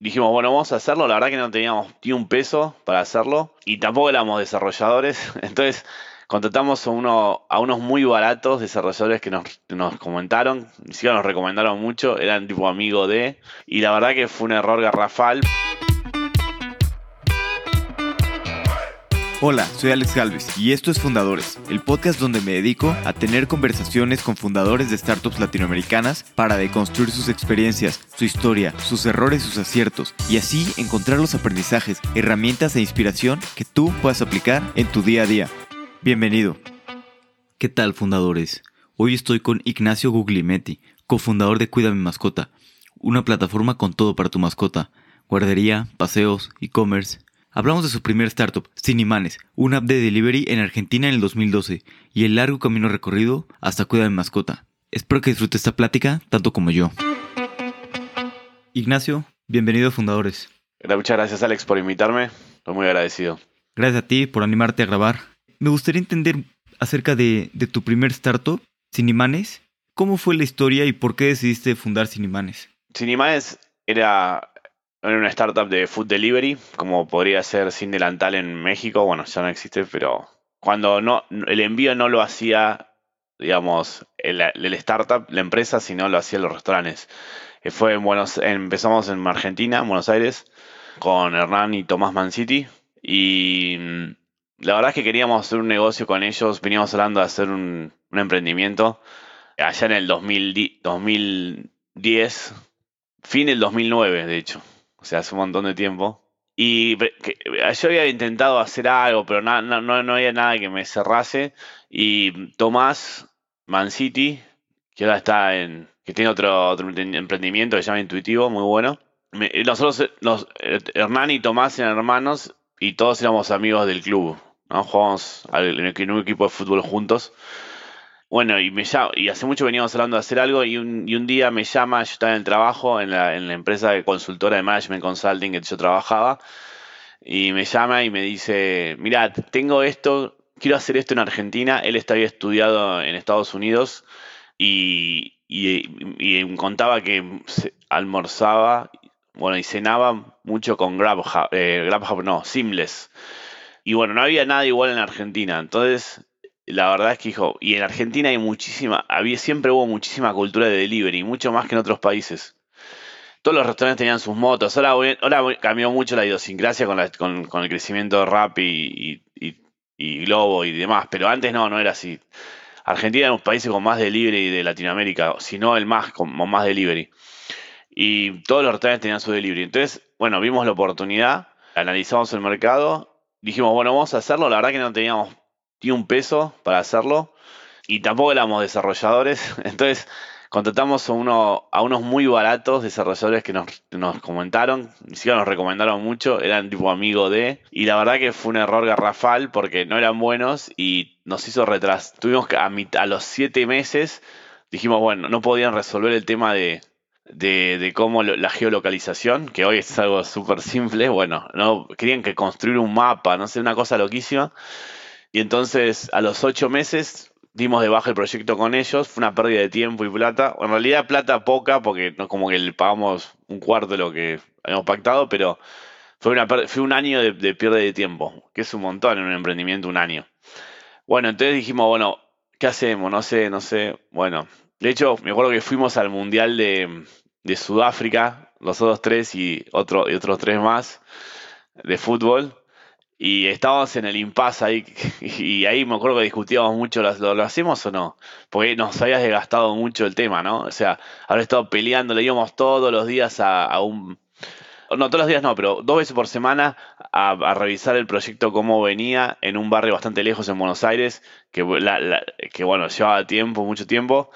dijimos, bueno, vamos a hacerlo. La verdad que no teníamos ni un peso para hacerlo y tampoco éramos desarrolladores. Entonces contratamos a, uno, a unos muy baratos desarrolladores que nos, nos comentaron, ni siquiera nos recomendaron mucho, eran tipo amigo de, y la verdad que fue un error garrafal. Hola, soy Alex Galvez y esto es Fundadores, el podcast donde me dedico a tener conversaciones con fundadores de startups latinoamericanas para deconstruir sus experiencias, su historia, sus errores, sus aciertos y así encontrar los aprendizajes, herramientas e inspiración que tú puedas aplicar en tu día a día. Bienvenido. ¿Qué tal, fundadores? Hoy estoy con Ignacio Guglimetti, cofundador de Cuida mi mascota, una plataforma con todo para tu mascota, guardería, paseos, e-commerce Hablamos de su primer startup, Sin Imanes, una app de delivery en Argentina en el 2012 y el largo camino recorrido hasta Cuida de Mascota. Espero que disfrute esta plática tanto como yo. Ignacio, bienvenido a Fundadores. Muchas gracias Alex por invitarme, estoy muy agradecido. Gracias a ti por animarte a grabar. Me gustaría entender acerca de, de tu primer startup, Sin Imanes. ¿Cómo fue la historia y por qué decidiste fundar Sin Imanes? Sin Imanes era era una startup de food delivery, como podría ser Sin Delantal en México. Bueno, ya no existe, pero cuando no, el envío no lo hacía, digamos, el, startup, la empresa, sino lo hacían los restaurantes. Eh, fue en Buenos, empezamos en Argentina, en Buenos Aires, con Hernán y Tomás Manciti. Y mm, la verdad es que queríamos hacer un negocio con ellos. Veníamos hablando de hacer un, un emprendimiento allá en el 2010, fin del 2009, de hecho o sea, hace un montón de tiempo. Y yo había intentado hacer algo, pero no, no, había nada que me cerrase. Y Tomás Mancity, que ahora está en. que tiene otro, emprendimiento que se llama Intuitivo, muy bueno. nosotros, los, Hernán y Tomás eran hermanos y todos éramos amigos del club. ¿no? Jugamos en un equipo de fútbol juntos. Bueno, y me y hace mucho veníamos hablando de hacer algo y un, y un día me llama, yo estaba en el trabajo, en la, en la empresa de consultora de management consulting que yo trabajaba, y me llama y me dice, mira, tengo esto, quiero hacer esto en Argentina, él estaba estudiado en Estados Unidos y, y, y contaba que almorzaba, bueno, y cenaba mucho con GrabHub, eh, no, Seamless. Y bueno, no había nada igual en Argentina, entonces la verdad es que, hijo, y en Argentina hay muchísima, había, siempre hubo muchísima cultura de delivery, mucho más que en otros países. Todos los restaurantes tenían sus motos. Ahora, ahora cambió mucho la idiosincrasia con, con, el crecimiento de Rap y, y, Globo y demás, pero antes no, no era así. Argentina era un país con más delivery de Latinoamérica, si no el más, con más delivery. Y todos los restaurantes tenían su delivery. Entonces, bueno, vimos la oportunidad, analizamos el mercado, dijimos, bueno, vamos a hacerlo. La verdad que no teníamos tiene un peso para hacerlo y tampoco éramos desarrolladores. Entonces contratamos a, uno, a unos muy baratos desarrolladores que nos, comentaron, ni siquiera nos recomendaron mucho, eran tipo amigo de, y la verdad que fue un error garrafal porque no eran buenos y nos hizo retrás. Tuvimos que a, a los siete meses, dijimos, bueno, no podían resolver el tema de, cómo la geolocalización, que hoy es algo súper simple, bueno, no querían que construir un mapa, no sé, una cosa loquísima. Y entonces a los ocho meses dimos de baja el proyecto con ellos, fue una pérdida de tiempo y plata. En realidad plata poca, porque no como que le pagamos un cuarto de lo que habíamos pactado, pero fue, una, fue un año de, de pérdida de tiempo, que es un montón en un emprendimiento, un año. Bueno, entonces dijimos, bueno, ¿qué hacemos? No sé, no sé. Bueno, de hecho, me acuerdo que fuimos al Mundial de, de Sudáfrica, los otros tres y, otro, y otros tres más de fútbol. Y estábamos en el impasse ahí, y ahí me acuerdo que discutíamos mucho, ¿lo, ¿lo, hacemos o no? Porque nos había desgastado mucho el tema, ¿no? O sea, haber estado peleando, le íbamos todos los días a, un... No, todos los días no, pero dos veces por semana a, revisar el proyecto cómo venía en un barrio bastante lejos en Buenos Aires, que, que bueno, llevaba tiempo, mucho tiempo,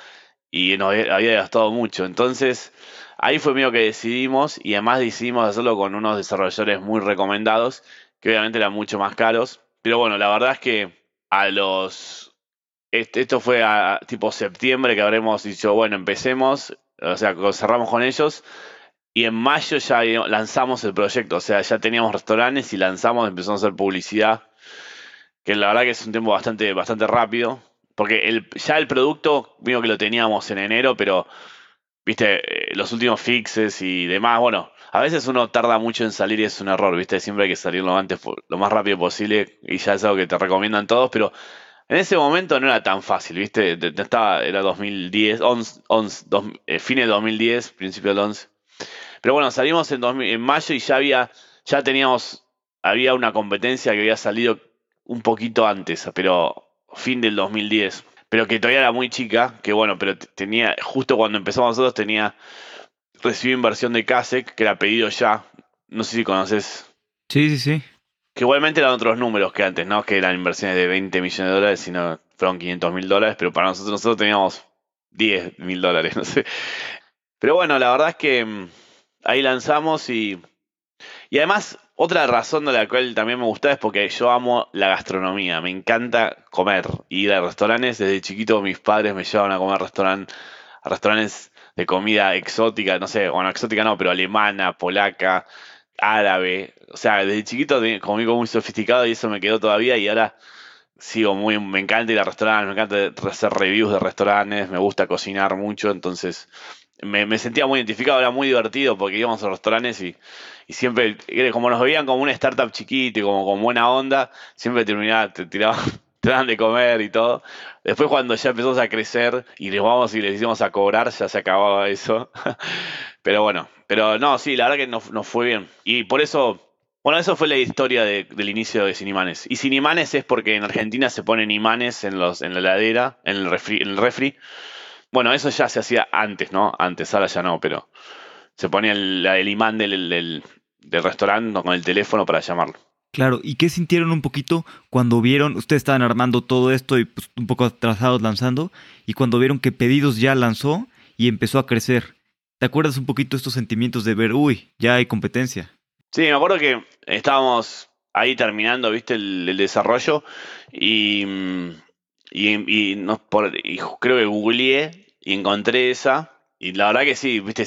y nos había desgastado mucho. Entonces, ahí fue mío que decidimos, y además decidimos hacerlo con unos desarrolladores muy recomendados, que obviamente eran mucho más caros. Pero bueno, la verdad es que a los... Este, esto fue a tipo septiembre que habremos dicho, bueno, empecemos, o sea, cerramos con ellos. Y en mayo ya lanzamos el proyecto, o sea, ya teníamos restaurantes y lanzamos, empezamos a hacer publicidad, que la verdad que es un tiempo bastante, bastante rápido, porque el, ya el producto, vimos que lo teníamos en enero, pero, viste, eh, los últimos fixes y demás, bueno, a veces uno tarda mucho en salir y es un error, ¿viste? Siempre hay que salir lo, antes, lo más rápido posible y ya es algo que te recomiendan todos, pero en ese momento no era tan fácil, ¿viste? Estaba, era 2010, 11, 11 fines de 2010, principio del 11. Pero bueno, salimos en, en mayo y ya había, ya teníamos, había una competencia que había salido un poquito antes, pero fin del 2010. Pero que todavía era muy chica, que bueno, pero tenía, justo cuando empezamos nosotros tenía, recibió inversión de Kasek, que era pedido ya. No sé si conoces. Sí, sí, sí. Que igualmente eran otros números que antes, ¿no? Que eran inversiones de 20 millones de dólares, sino fueron 500 mil dólares, pero para nosotros, nosotros teníamos 10 mil dólares, no sé. Pero bueno, la verdad es que mm, ahí lanzamos y. Y además, otra razón de la cual también me gusta es porque yo amo la gastronomía. Me encanta comer, ir a restaurantes. Desde chiquito mis padres me llevaban a comer a restaurantes de comida exótica, no sé, bueno, exótica no, pero alemana, polaca, árabe. O sea, desde chiquito comí muy sofisticado y eso me quedó todavía y ahora sigo muy, me encanta ir a restaurantes, me encanta hacer reviews de restaurantes, me gusta cocinar mucho, entonces me, sentía muy identificado, era muy divertido porque íbamos a restaurantes y, y siempre, como nos veían como una startup chiquita y como con buena onda, siempre terminaba, te tiraban, te daban de comer y todo. Después cuando ya empezamos a crecer y les vamos y les hicimos a cobrar, ya se acababa eso. pero bueno, pero no, sí, la verdad que nos, fue bien. Y por eso, bueno, eso fue la historia del inicio de Sin Imanes. Y Sin Imanes es porque en Argentina se ponen imanes en, los, en la heladera, en el refri. En el refri bueno, eso ya se hacía antes, ¿no? Antes, ahora ya no, pero se ponía el, imán del, del, restaurante con el teléfono para llamarlo. Claro, ¿y qué sintieron un poquito cuando vieron, ustedes estaban armando todo esto y pues, un poco atrasados lanzando, y cuando vieron que Pedidos ya lanzó y empezó a crecer? ¿Te acuerdas un poquito estos sentimientos de ver, uy, ya hay competencia? Sí, me acuerdo que estábamos ahí terminando, viste, el, desarrollo y, y, y, no, por, creo que googleé y encontré esa. Y la verdad que sí, viste,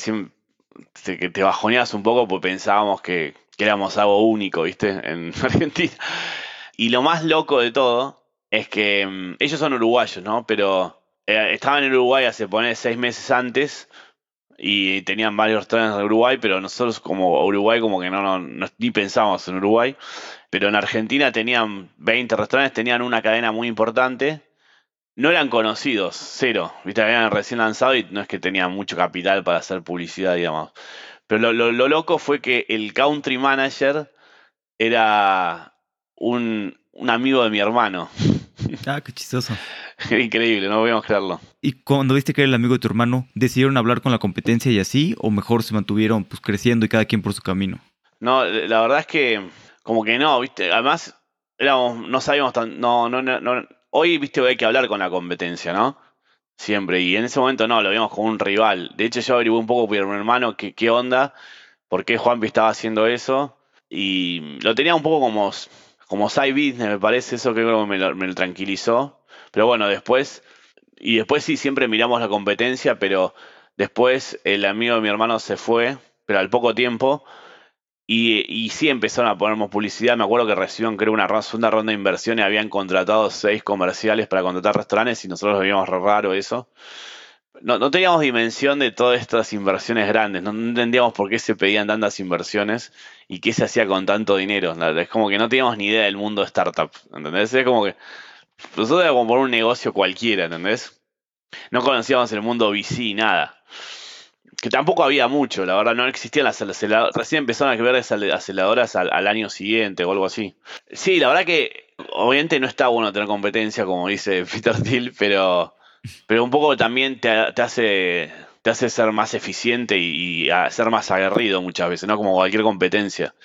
te, te bajoneas un poco porque pensábamos que, éramos algo único, viste, en Argentina. Y lo más loco de todo es que mm, ellos son uruguayos, ¿no? Pero eh, estaban en Uruguay hace poner seis meses antes y tenían varios restaurantes en Uruguay, pero nosotros como Uruguay como que no, no, ni pensábamos en Uruguay. Pero en Argentina tenían 20 restaurantes, tenían una cadena muy importante no eran conocidos, cero. Viste, habían recién lanzado y no es que tenían mucho capital para hacer publicidad, digamos. Pero lo, loco fue que el country manager era un, amigo de mi hermano. Ah, qué chistoso. Increíble, no podíamos creerlo. ¿Y cuando viste que era el amigo de tu hermano, decidieron hablar con la competencia y así? ¿O mejor se mantuvieron pues creciendo y cada quien por su camino? No, la verdad es que como que no, viste. Además, éramos, no sabíamos tan, no, no, no, hoy, viste, hay que hablar con la competencia, ¿no? Siempre. Y en ese momento no, lo vimos como un rival. De hecho, yo averigué un poco por mi hermano qué, qué onda, por qué Juanpi estaba haciendo eso. Y lo tenía un poco como, como side business, me parece. Eso que creo que me me lo tranquilizó. Pero bueno, después. Y después sí, siempre miramos la competencia, pero después el amigo de mi hermano se fue, pero al poco tiempo. Y, sí empezaron a ponernos publicidad. Me acuerdo que recibieron, creo, una segunda ronda de inversión y habían contratado seis comerciales para contratar restaurantes y nosotros lo veíamos raro eso. No, teníamos dimensión de todas estas inversiones grandes. No, entendíamos por qué se pedían tantas inversiones y qué se hacía con tanto dinero. Es como que no teníamos ni idea del mundo de startup. ¿Entendés? Es como que nosotros era como por un negocio cualquiera, ¿entendés? No conocíamos el mundo VC, nada que tampoco había mucho, la verdad, no existían las aceleradoras. Recién empezaron a ver las aceleradoras al, año siguiente o algo así. Sí, la verdad que obviamente no está bueno tener competencia, como dice Peter Thiel, pero, pero un poco también te, hace te hace ser más eficiente y, ser más aguerrido muchas veces, ¿no? Como cualquier competencia.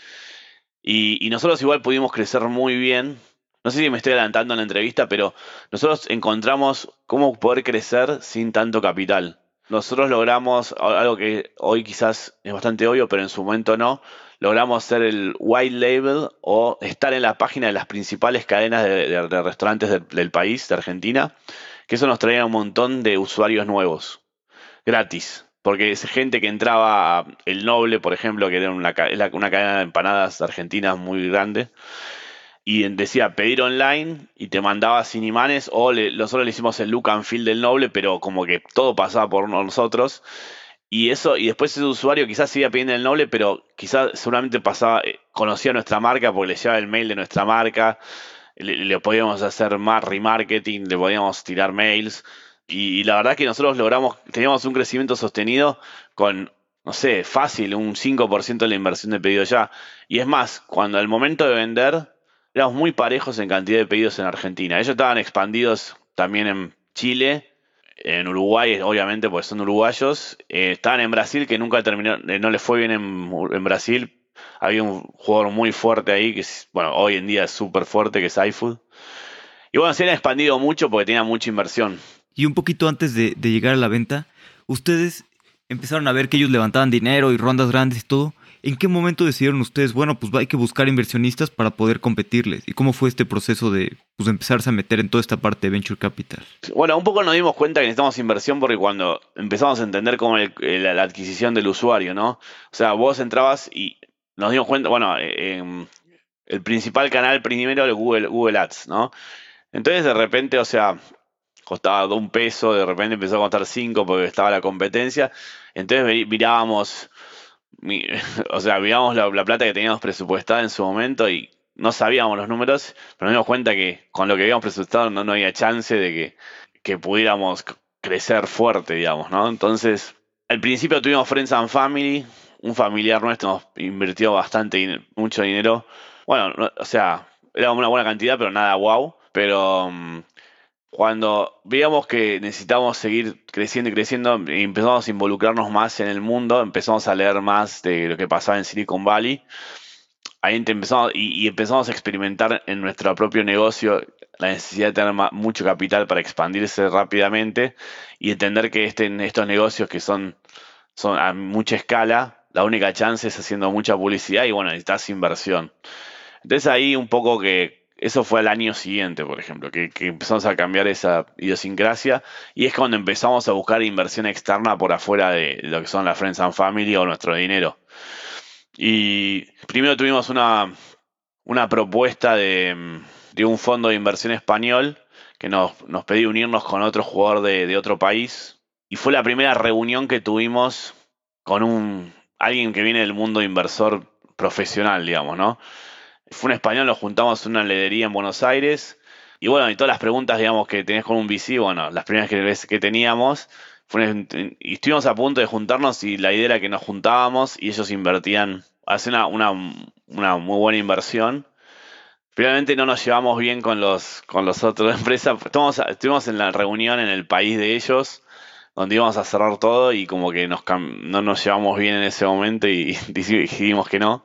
Y, y nosotros igual pudimos crecer muy bien. No sé si me estoy adelantando en la entrevista, pero nosotros encontramos cómo poder crecer sin tanto capital nosotros logramos algo que hoy quizás es bastante obvio, pero en su momento no. Logramos ser el white label o estar en la página de las principales cadenas de, restaurantes del, país, de Argentina, que eso nos traía un montón de usuarios nuevos, gratis. Porque es gente que entraba a El Noble, por ejemplo, que era una, una cadena de empanadas argentinas muy grande, y decía pedir online y te mandaba sin imanes o nosotros le hicimos el look and feel del noble, pero como que todo pasaba por nosotros Y eso, y después ese usuario quizás seguía pidiendo el noble, pero quizás seguramente pasaba, eh, conocía nuestra marca porque le llevaba el mail de nuestra marca, le, podíamos hacer más remarketing, le podíamos tirar mails. Y, la verdad que nosotros logramos, teníamos un crecimiento sostenido con, no sé, fácil, un 5% de la inversión de pedido ya. Y es más, cuando al momento de vender, éramos muy parejos en cantidad de pedidos en Argentina. Ellos estaban expandidos también en Chile en Uruguay, obviamente, porque son uruguayos. Eh, estaban en Brasil, que nunca terminó, eh, no les fue bien en, Brasil. Había un jugador muy fuerte ahí, que es, bueno, hoy en día es súper fuerte, que es iFood. Y bueno, se han expandido mucho porque tenía mucha inversión. Y un poquito antes de llegar a la venta, ustedes empezaron a ver que ellos levantaban dinero y rondas grandes y todo. ¿En qué momento decidieron ustedes, bueno, pues hay que buscar inversionistas para poder competirles? ¿Y cómo fue este proceso de pues, empezarse a meter en toda esta parte de Venture Capital? Bueno, un poco nos dimos cuenta que necesitamos inversión porque cuando empezamos a entender cómo la adquisición del usuario, ¿no? O sea, vos entrabas y nos dimos cuenta, bueno, el principal canal primero era Google, Google Ads, ¿no? Entonces de repente, o sea, costaba un peso, de repente empezó a costar cinco porque estaba la competencia. Entonces mirábamos o sea, veíamos la, plata que teníamos presupuestada en su momento y no sabíamos los números, pero nos dimos cuenta que con lo que habíamos presupuestado no, no había chance de que, pudiéramos crecer fuerte, digamos, ¿no? Entonces, al principio tuvimos Friends and Family, un familiar nuestro nos invirtió bastante, mucho dinero. Bueno, o sea, era una buena cantidad, pero nada wow. Pero mm, cuando veíamos que necesitábamos seguir creciendo y creciendo, empezamos a involucrarnos más en el mundo, empezamos a leer más de lo que pasaba en Silicon Valley. Ahí empezamos, y, empezamos a experimentar en nuestro propio negocio la necesidad de tener mucho capital para expandirse rápidamente y entender que este, estos negocios que son, son a mucha escala, la única chance es haciendo mucha publicidad y bueno, necesitas inversión. Entonces ahí un poco que eso fue al año siguiente, por ejemplo, que, empezamos a cambiar esa idiosincrasia y es cuando empezamos a buscar inversión externa por afuera de lo que son las Friends and Family o nuestro dinero. Y primero tuvimos una, una propuesta de, un fondo de inversión español que nos, nos pedía unirnos con otro jugador de, de otro país. Y fue la primera reunión que tuvimos con un alguien que viene del mundo inversor profesional, digamos, ¿no? Fue un español, nos juntamos en una ledería en Buenos Aires. Y bueno, y todas las preguntas, digamos, que tenés con un VC, bueno, las primeras que, teníamos, y estuvimos a punto de juntarnos y la idea era que nos juntábamos y ellos invertían, hacen una, muy buena inversión. Finalmente no nos llevamos bien con los, con los otros empresas. Estuvimos, estuvimos en la reunión en el país de ellos, donde íbamos a cerrar todo y como que no nos llevamos bien en ese momento y decidimos que no.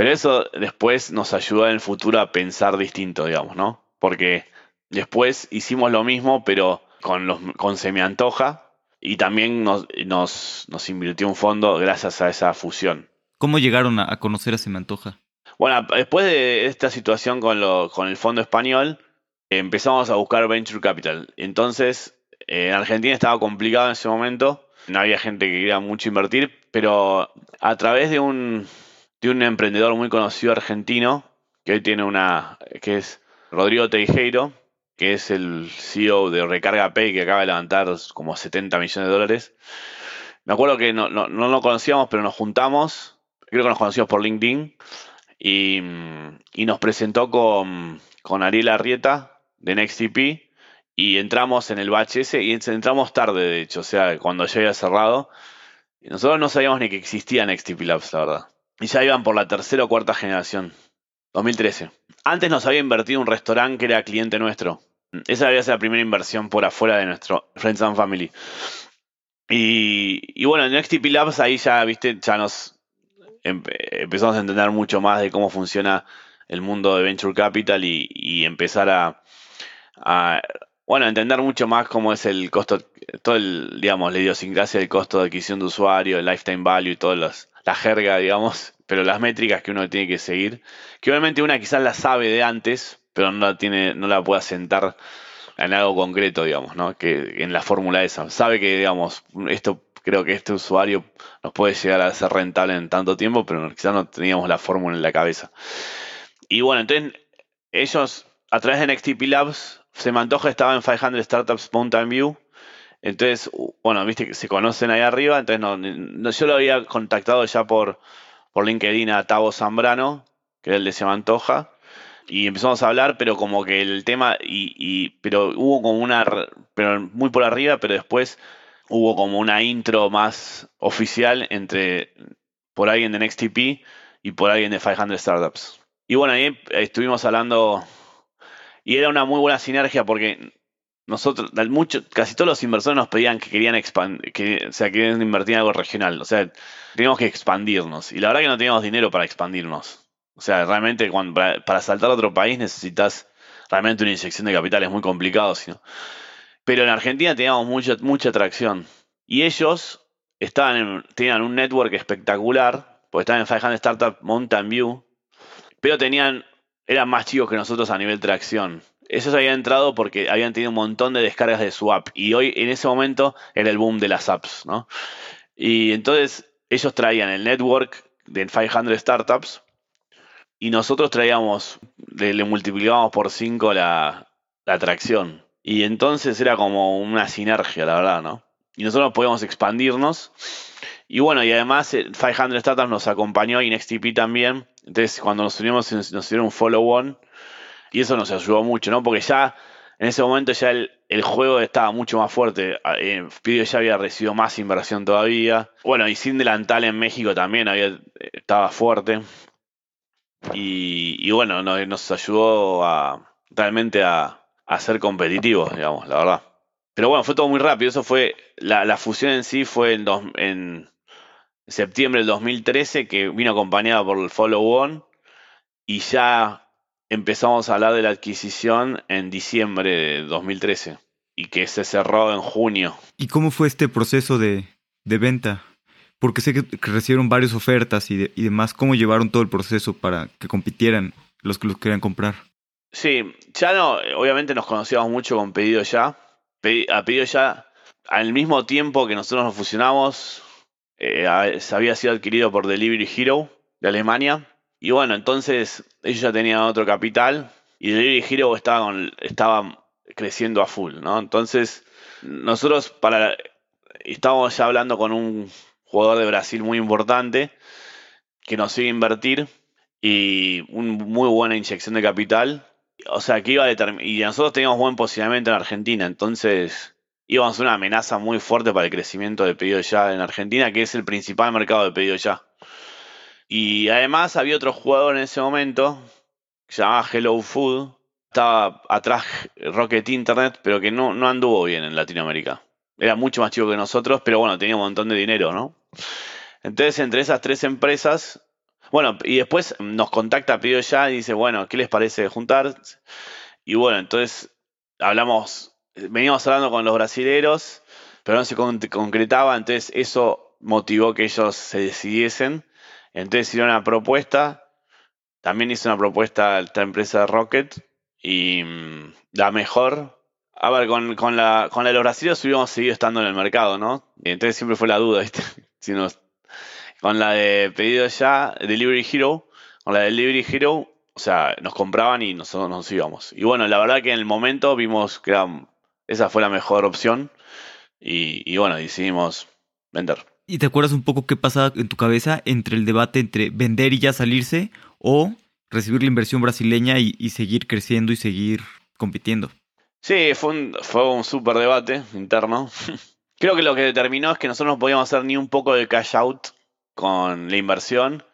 Pero eso después nos ayuda en el futuro a pensar distinto, digamos, ¿no? Porque después hicimos lo mismo, pero con, los, con Semiantoja y también nos, nos, invirtió un fondo gracias a esa fusión. ¿Cómo llegaron a, conocer a Semiantoja? Bueno, después de esta situación con, lo, con el fondo español, empezamos a buscar venture capital. Entonces, en Argentina estaba complicado en ese momento, no había gente que quería mucho invertir, pero a través de un, de un emprendedor muy conocido argentino, que hoy tiene una, que es Rodrigo Teijeiro, que es el CEO de Recarga Pay, que acaba de levantar como 70 millones de dólares. Me acuerdo que no, no, no lo conocíamos, pero nos juntamos, creo que nos conocimos por LinkedIn, y, y nos presentó con, con Ariel Arrieta de NextTP, y entramos en el batch ese, y entramos tarde, de hecho, o sea, cuando ya había cerrado. nosotros no sabíamos ni que existía NextTP Labs, la verdad. Y ya iban por la tercera o cuarta generación. 2013. Antes nos había invertido un restaurante que era cliente nuestro. Esa había sido la primera inversión por afuera de nuestro Friends and Family. Y, bueno, en NextTP Labs ahí ya, viste, ya nos empezamos a entender mucho más de cómo funciona el mundo de Venture Capital y, empezar a, bueno, entender mucho más cómo es el costo, todo el, digamos, la idiosincrasia del costo de adquisición de usuario, el lifetime value y todas las la jerga, digamos, pero las métricas que uno tiene que seguir, que obviamente una quizás la sabe de antes, pero no la tiene, no la puede asentar en algo concreto, digamos, ¿no? Que en la fórmula esa. Sabe que, digamos, esto creo que este usuario nos puede llegar a ser rentable en tanto tiempo, pero quizás no teníamos la fórmula en la cabeza. Y bueno, entonces ellos, a través de NextTP Labs, se me antoja, estaba en 500 Startups Mountain View, Entonces, bueno, viste que se conocen ahí arriba, entonces no, yo lo había contactado ya por, por LinkedIn a Tavo Zambrano, que es el de Se Antoja, y empezamos a hablar, pero como que el tema, y, y, pero hubo como una, pero muy por arriba, pero después hubo como una intro más oficial entre por alguien de NextTP y por alguien de 500 Startups. Y bueno, ahí estuvimos hablando y era una muy buena sinergia porque nosotros, mucho, casi todos los inversores nos pedían que querían expandir, que, sea, querían invertir en algo regional. O sea, teníamos que expandirnos. Y la verdad que no teníamos dinero para expandirnos. O sea, realmente cuando, para, saltar a otro país necesitas realmente una inyección de capital, es muy complicado. Pero en Argentina teníamos mucha, mucha atracción. Y ellos estaban tenían un network espectacular, porque estaban en 500 Startup Mountain View, pero tenían, eran más chicos que nosotros a nivel tracción. Esos habían entrado porque habían tenido un montón de descargas de su app. Y hoy, en ese momento, era el boom de las apps, ¿no? Y entonces ellos traían el network de 500 startups y nosotros traíamos, le, multiplicábamos por 5 la, la atracción. Y entonces era como una sinergia, la verdad, ¿no? Y nosotros podíamos expandirnos. Y bueno, y además 500 eh, Startups nos acompañó y NextTP también. Entonces, cuando nos unimos, nos dieron un follow-on y eso nos ayudó mucho, ¿no? Porque ya en ese momento ya el, juego estaba mucho más fuerte. Eh, Pidio ya había recibido más inversión todavía. Bueno, y sin delantal en México también había, estaba fuerte. Y, bueno, nos, ayudó a, realmente a, ser competitivos, digamos, la verdad. Pero bueno, fue todo muy rápido. Eso fue, la, fusión en sí fue en, en septiembre del 2013, que vino acompañada por el Follow On. Y ya empezamos a hablar de la adquisición en diciembre de 2013 y que se cerró en junio. ¿Y cómo fue este proceso de, venta? Porque sé que, recibieron varias ofertas y, demás. ¿Cómo llevaron todo el proceso para que compitieran los que los querían comprar? Sí, ya no, obviamente nos conocíamos mucho con Pedido Ya. A Pedido Ya, al mismo tiempo que nosotros nos fusionamos, eh, había sido adquirido por Delivery Hero de Alemania y bueno, entonces ellos ya tenían otro capital y Delivery Hero estaba, estaba creciendo a full, ¿no? Entonces, nosotros para estábamos ya hablando con un jugador de Brasil muy importante que nos iba a invertir y una muy buena inyección de capital. O sea, que iba a y nosotros teníamos buen posicionamiento en Argentina, entonces íbamos a una amenaza muy fuerte para el crecimiento de pedido ya en Argentina, que es el principal mercado de pedido ya. Y además había otro jugador en ese momento, que se llamaba Hello Food. Estaba atrás Rocket Internet, pero que no, no anduvo bien en Latinoamérica. Era mucho más chico que nosotros, pero bueno, tenía un montón de dinero, ¿no? Entonces, entre esas tres empresas, bueno, y después nos contacta Pido ya y dice, bueno, ¿qué les parece juntar? Y bueno, entonces hablamos, veníamos hablando con los brasileros, pero no se concretaba, entonces eso motivó que ellos se decidiesen entonces hicieron una propuesta, también hizo una propuesta a esta empresa Rocket y mm, la mejor. A ver, con, la, con la de los brasileños hubiéramos seguido estando en el mercado, ¿no? Entonces siempre fue la duda, ¿viste? Si nos, con la de pedido ya, Delivery Hero, con la de Delivery Hero, o sea, nos compraban y nosotros nos íbamos. Y bueno, la verdad que en el momento vimos que esa fue la mejor opción y, y bueno, decidimos vender. ¿Y te acuerdas un poco qué pasaba en tu cabeza entre el debate entre vender y ya salirse o recibir la inversión brasileña y, seguir creciendo y seguir compitiendo? Sí, fue un, fue un súper debate interno. Creo que lo que determinó es que nosotros no podíamos hacer ni un poco de cash out con la inversión.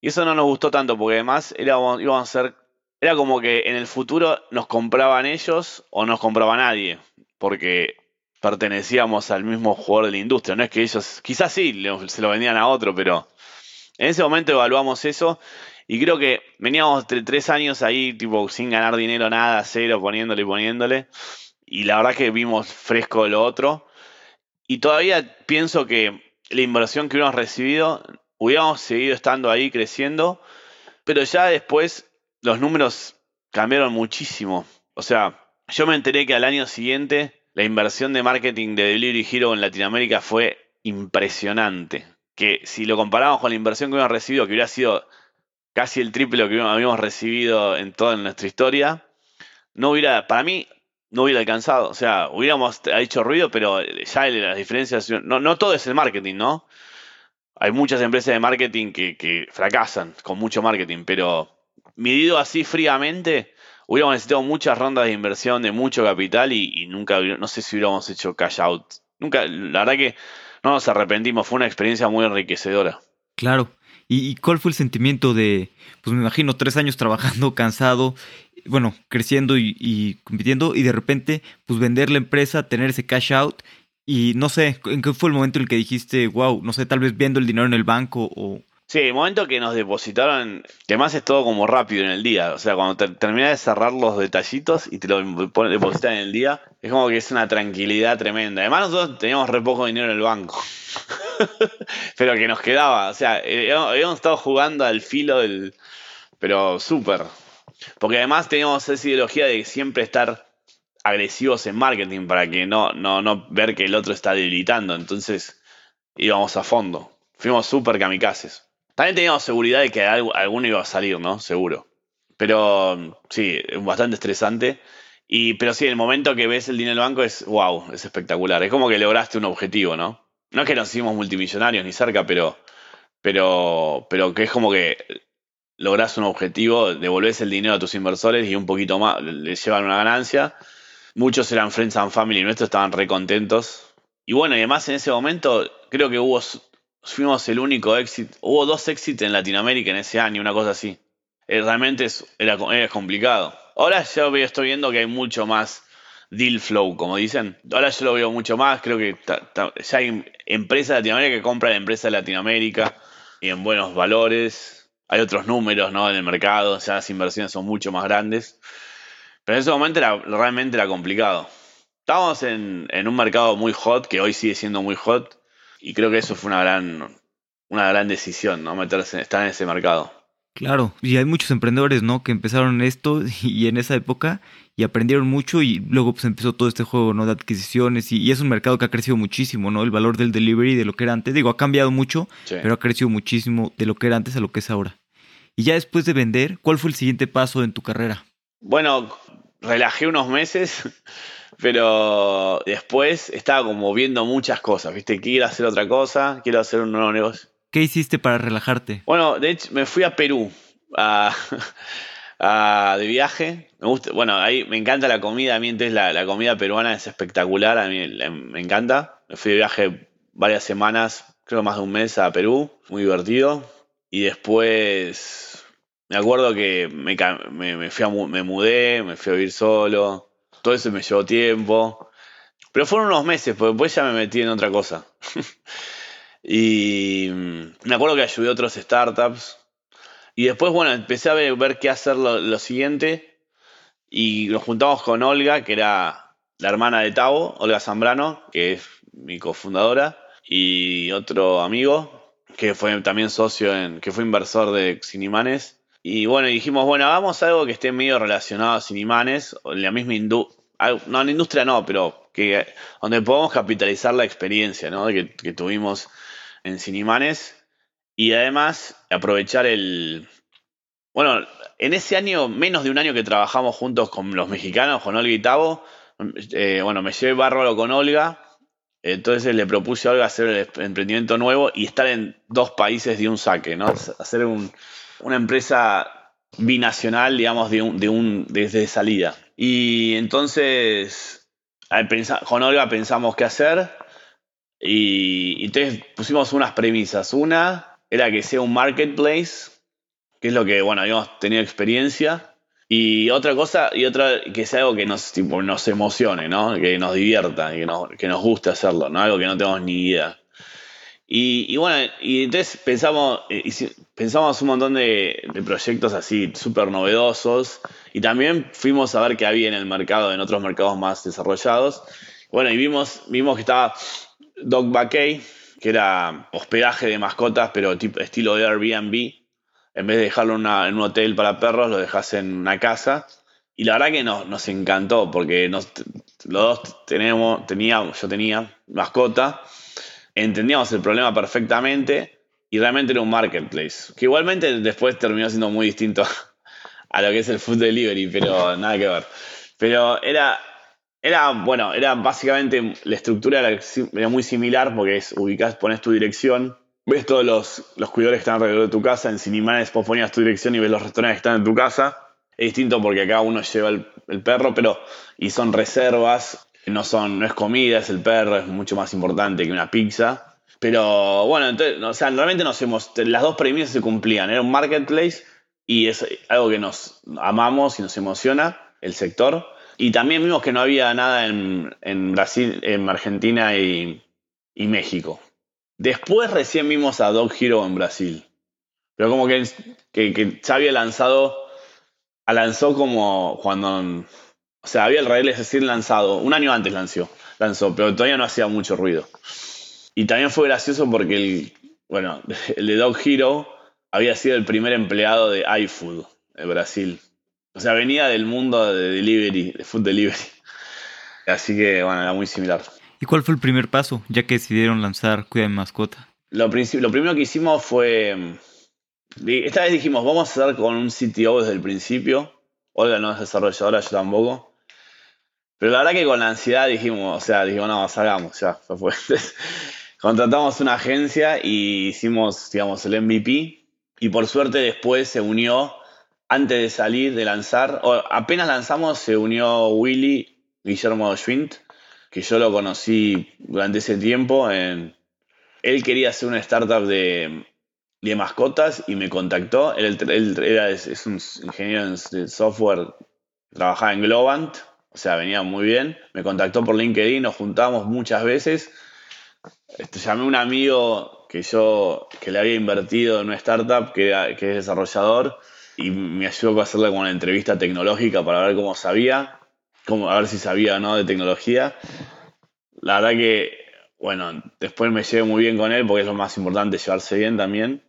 Y eso no nos gustó tanto porque además íbamos a ser, era como que en el futuro nos compraban ellos o nos compraba nadie. Porque pertenecíamos al mismo jugador de la industria. No es que ellos, quizás sí, se lo vendían a otro, pero en ese momento evaluamos eso y creo que veníamos tres años ahí, tipo, sin ganar dinero, nada, cero, poniéndole y poniéndole. Y la verdad que vimos fresco lo otro. Y todavía pienso que la inversión que hubiéramos recibido, hubiéramos seguido estando ahí creciendo, pero ya después los números cambiaron muchísimo. O sea, yo me enteré que al año siguiente la inversión de marketing de Delivery Hero en Latinoamérica fue impresionante. Que si lo comparamos con la inversión que habíamos recibido, que hubiera sido casi el triple que habíamos recibido en toda nuestra historia, no hubiera, para mí, no hubiera alcanzado. O sea, hubiéramos hecho ruido, pero ya las diferencias. No, no todo es el marketing, ¿no? Hay muchas empresas de marketing que, fracasan con mucho marketing, pero medido así fríamente, hubiéramos necesitado muchas rondas de inversión de mucho capital y, nunca, no sé si hubiéramos hecho cash out. Nunca, la verdad que no nos arrepentimos, fue una experiencia muy enriquecedora. Claro. ¿Y, cuál fue el sentimiento de, pues me imagino, tres años trabajando, cansado, bueno, creciendo y, compitiendo, y de repente, pues vender la empresa, tener ese cash out, y no sé, ¿en qué fue el momento en el que dijiste, wow, no sé, tal vez viendo el dinero en el banco o... Sí, el momento que nos depositaron, que más es todo como rápido en el día, o sea, cuando te, terminas de cerrar los detallitos y te lo depositan en el día, es como que es una tranquilidad tremenda. Además nosotros teníamos re poco dinero en el banco. pero que nos quedaba. O sea, eh, habíamos estado jugando al filo del. Pero súper. Porque además teníamos esa ideología de siempre estar agresivos en marketing para que no, no, no ver que el otro está debilitando. Entonces íbamos a fondo. Fuimos súper kamikazes. También teníamos seguridad de que alguno iba a salir, ¿no? Seguro. Pero sí, bastante estresante. Y, pero sí, el momento que ves el dinero en el banco es wow, es espectacular. Es como que lograste un objetivo, ¿no? no es que nos hicimos multimillonarios ni cerca, pero, pero, pero que es como que lográs un objetivo, devolvés el dinero a tus inversores y un poquito más, les llevan una ganancia. Muchos eran friends and family nuestros, estaban re contentos. Y bueno, y además en ese momento creo que hubo, fuimos el único éxito, hubo dos éxitos en Latinoamérica en ese año, una cosa así. Eh, realmente era, era complicado. Ahora ya estoy viendo que hay mucho más deal flow, como dicen. Ahora yo lo veo mucho más, creo que ya hay empresas de Latinoamérica que compran empresas de Latinoamérica y en buenos valores. Hay otros números ¿no? en el mercado, ya las inversiones son mucho más grandes. Pero en ese momento era, realmente era complicado. Estábamos en, un mercado muy hot, que hoy sigue siendo muy hot, y creo que eso fue una gran, una gran decisión, ¿no? Meterse, estar en ese mercado. Claro, y hay muchos emprendedores, ¿no? Que empezaron esto y en esa época y aprendieron mucho y luego pues empezó todo este juego, ¿no? De adquisiciones y, es un mercado que ha crecido muchísimo, ¿no? El valor del delivery de lo que era antes, digo, ha cambiado mucho, pero ha crecido muchísimo de lo que era antes a lo que es ahora. Y ya después de vender, ¿cuál fue el siguiente paso en tu carrera? Bueno, relajé unos meses, pero después estaba como viendo muchas cosas, ¿viste? Quiero hacer otra cosa, quiero hacer un nuevo negocio. ¿Qué hiciste para relajarte? Bueno, de hecho, me fui a Perú de viaje. Me gusta, bueno, ahí me encanta la comida. A mí entonces la, comida peruana es espectacular. A mí me encanta. Me fui de viaje varias semanas, creo más de un mes a Perú. Muy divertido. Y después me acuerdo que me, me, fui me mudé, me fui a vivir solo. Todo eso me llevó tiempo. Pero fueron unos meses, porque después ya me metí en otra cosa. Y mm, me acuerdo que ayudé a otros startups. Y después, bueno, empecé a ver, qué hacer lo, siguiente. Y nos juntamos con Olga, que era la hermana de Tavo, Olga Zambrano, que es mi cofundadora, y otro amigo, que fue también socio, en, que fue inversor de Cinimanes. Y bueno, dijimos, bueno, hagamos algo que esté medio relacionado a Cinimanes, o en la misma industria, no, en la industria no, pero que donde podamos capitalizar la experiencia que, tuvimos en Cinimanes y además aprovechar el... Bueno, en ese año, menos de un año que trabajamos juntos con los mexicanos, con Olga y Tavo, eh, bueno, me llevé bárbaro con Olga, entonces le propuse a Olga hacer el emprendimiento nuevo y estar en dos países de un saque, ¿no? Hacer una empresa binacional, digamos, de un, de un, desde salida. Y entonces, con Olga pensamos qué hacer y, entonces pusimos unas premisas. Una era que sea un marketplace, que es lo que, bueno, habíamos tenido experiencia. Y otra cosa, y otra, que sea algo que nos, nos emocione, ¿no? Que nos divierta, que nos, que nos guste hacerlo, ¿no? Algo que no tenemos ni idea. Y, bueno, y entonces pensamos, eh, pensamos un montón de, proyectos así súper novedosos y también fuimos a ver qué había en el mercado, en otros mercados más desarrollados. Bueno, y vimos, vimos que estaba Dog Bakey, que era hospedaje de mascotas, pero tipo, estilo de Airbnb. En vez de dejarlo en, un hotel para perros, lo dejas en una casa. Y la verdad que nos, nos encantó, porque los dos tenemos, teníamos, yo tenía mascota, entendíamos el problema perfectamente y realmente era un marketplace. Que igualmente después terminó siendo muy distinto a lo que es el food delivery, pero nada que ver. Pero era, Era, bueno, era básicamente, la estructura era, muy similar porque es, ubicás, pones tu dirección, ves todos los, los cuidadores que están alrededor de tu casa, en Cinemanes vos ponías tu dirección y ves los restaurantes que están en tu casa. Es distinto porque acá uno lleva el, el perro, pero, y son reservas, no, son, no es comida, es el perro, es mucho más importante que una pizza. Pero bueno, entonces, o sea, realmente nos hemos, las dos premisas se cumplían. Era un marketplace y es algo que nos amamos y nos emociona, el sector. Y también vimos que no había nada en, en Brasil, en Argentina y, y, México. Después recién vimos a Dog Hero en Brasil. Pero como que, que, que lanzado, lanzó como cuando o sea, había el raíl es decir, lanzado, un año antes lanzó, lanzó, pero todavía no hacía mucho ruido. Y también fue gracioso porque el, bueno, el de Dog Hero había sido el primer empleado de iFood en Brasil. O sea, venía del mundo de delivery, de food delivery. Así que, bueno, era muy similar. ¿Y cuál fue el primer paso, ya que decidieron lanzar Cuida mi mascota? Lo, lo primero que hicimos fue. Esta vez dijimos, vamos a hacer con un CTO desde el principio. Olga no es desarrolladora, yo tampoco. Pero la verdad que con la ansiedad dijimos, o sea, dijimos, no, salgamos, ya, fue. Contratamos una agencia y hicimos, digamos, el MVP. Y por suerte después se unió, antes de salir, de lanzar, o apenas lanzamos, se unió Willy Guillermo Schwint, que yo lo conocí durante ese tiempo. En, él quería hacer una startup de, de mascotas y me contactó. Él, era, es, un ingeniero en software, trabajaba en Globant o sea, venía muy bien. Me contactó por LinkedIn, nos juntamos muchas veces. Este, llamé a un amigo que yo que le había invertido en una startup que, es desarrollador y me ayudó a hacerle como una entrevista tecnológica para ver cómo sabía, cómo, a ver si sabía o no de tecnología. La verdad que, bueno, después me llevé muy bien con él porque es lo más importante, llevarse bien también.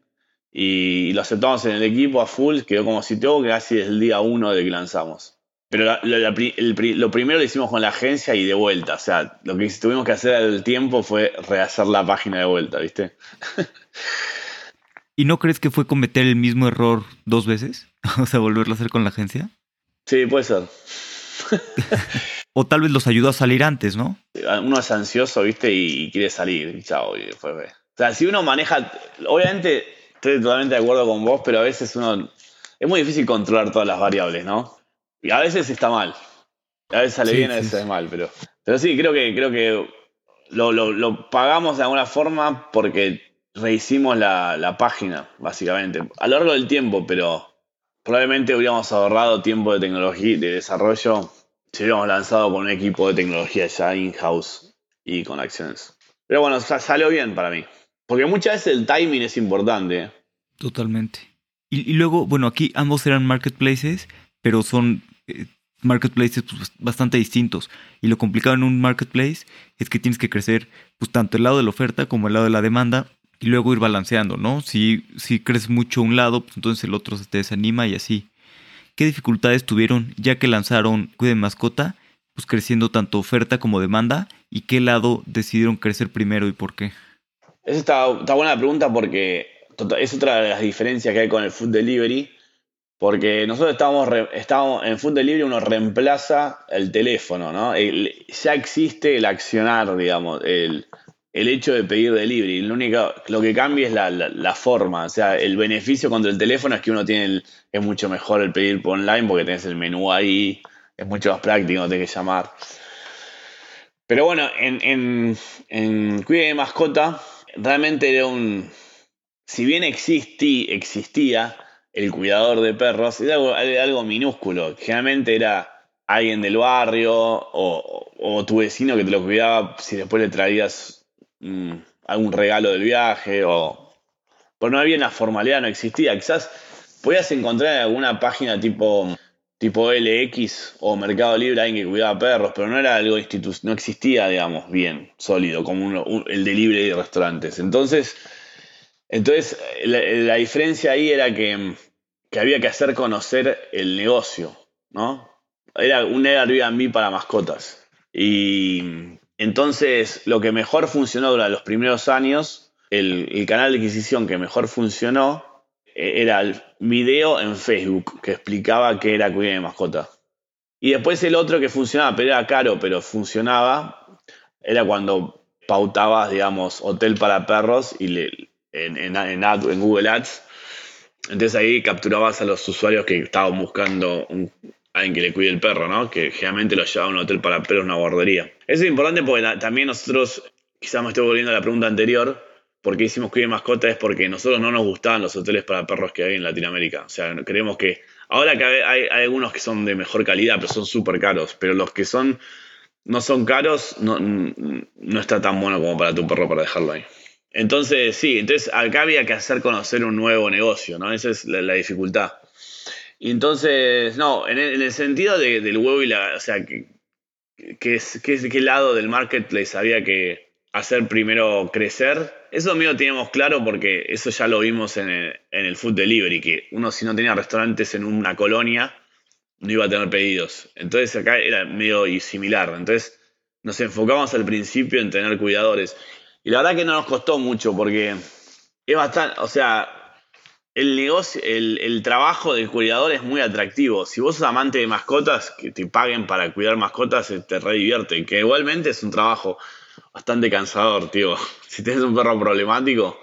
Y, lo aceptamos en el equipo a full, quedó como que casi desde el día uno de que lanzamos. Pero lo primero lo hicimos con la agencia y de vuelta. O sea, lo que tuvimos que hacer al tiempo fue rehacer la página de vuelta, ¿viste? ¿Y no crees que fue cometer el mismo error dos veces? o sea, volverlo a hacer con la agencia. Sí, puede ser. o tal vez los ayudó a salir antes, ¿no? Uno es ansioso, ¿viste? Y quiere salir. Y chao, y después ve. O sea, si uno maneja. Obviamente, estoy totalmente de acuerdo con vos, pero a veces uno. Es muy difícil controlar todas las variables, ¿no? Y a veces está mal. A veces sale bien, a veces es mal, pero. Pero sí, creo que, creo que lo, pagamos de alguna forma porque rehicimos la, la, página, básicamente. A lo largo del tiempo, pero probablemente hubiéramos ahorrado tiempo de tecnología, de desarrollo, si hubiéramos lanzado con un equipo de tecnología ya in-house y con acciones. Pero bueno, salió bien para mí. Porque muchas veces el timing es importante. Totalmente. Y, y luego, bueno, aquí ambos eran marketplaces, pero son eh, marketplaces pues, bastante distintos. Y lo complicado en un marketplace es que tienes que crecer pues tanto el lado de la oferta como el lado de la demanda y luego ir balanceando, ¿no? Si, si creces mucho un lado, pues entonces el otro se te desanima y así. ¿Qué dificultades tuvieron ya que lanzaron Cuide Mascota? Pues creciendo tanto oferta como demanda y qué lado decidieron crecer primero y por qué. Esa está, está buena la pregunta porque es otra de las diferencias que hay con el food delivery porque nosotros estábamos, en Food Delivery, uno reemplaza el teléfono, ¿no? ya existe el accionar, digamos, el, hecho de pedir delivery. Lo, único, lo que cambia es la, forma. O sea, el beneficio contra el teléfono es que uno tiene es mucho mejor el pedir por online porque tenés el menú ahí, es mucho más práctico, no tenés que llamar. Pero bueno, en, en, en Cuide de Mascota, realmente era un. Si bien existí, existía, el cuidador de perros era algo, minúsculo. Generalmente era alguien del barrio o, tu vecino que te lo cuidaba si después le traías mm, algún regalo del viaje o... Pero no había una formalidad, no existía. Quizás podías encontrar en alguna página tipo, tipo LX o Mercado Libre alguien que cuidaba perros, pero no era algo no existía, digamos, bien, sólido, como el de libre de restaurantes. Entonces entonces, la, diferencia ahí era que, había que hacer conocer el negocio, ¿no? Era un Airbnb para mascotas. Y entonces, lo que mejor funcionó durante los primeros años, el, canal de adquisición que mejor funcionó, e, era el video en Facebook que explicaba qué era cuidar de mascota. Y después el otro que funcionaba, pero era caro, pero funcionaba, era cuando pautabas, digamos, hotel para perros y le, en, en, en, Google Ads. Entonces ahí capturabas a los usuarios que estaban buscando un, alguien que le cuide el perro, ¿no? Que generalmente lo llevaba a un hotel para perros, una guardería. Eso es importante porque también nosotros, quizás me estoy volviendo a la pregunta anterior, ¿por qué hicimos cuide mascota? Es porque nosotros no nos gustaban los hoteles para perros que hay en Latinoamérica. O sea, creemos que Ahora que hay, algunos que son de mejor calidad, pero son súper caros. Pero los que son no son caros, no, no está tan bueno como para tu perro para dejarlo ahí. Entonces, sí, entonces acá había que hacer conocer un nuevo negocio, ¿no? Esa es la, dificultad. Y entonces, no, en el, sentido del huevo y la. O sea, que, que, qué lado del marketplace había que, hacer primero crecer. Eso mío teníamos claro porque eso ya lo vimos en el, food delivery, que uno si no tenía restaurantes en una colonia, no iba a tener pedidos. Entonces acá era medio similar. Entonces nos enfocamos al principio en tener cuidadores. Y la verdad que no nos costó mucho porque es bastante, o sea, el negocio, el, el, trabajo del cuidador es muy atractivo. Si vos sos amante de mascotas, que te paguen para cuidar mascotas, te re divierte. Que igualmente es un trabajo bastante cansador, tío. Si tienes un perro problemático.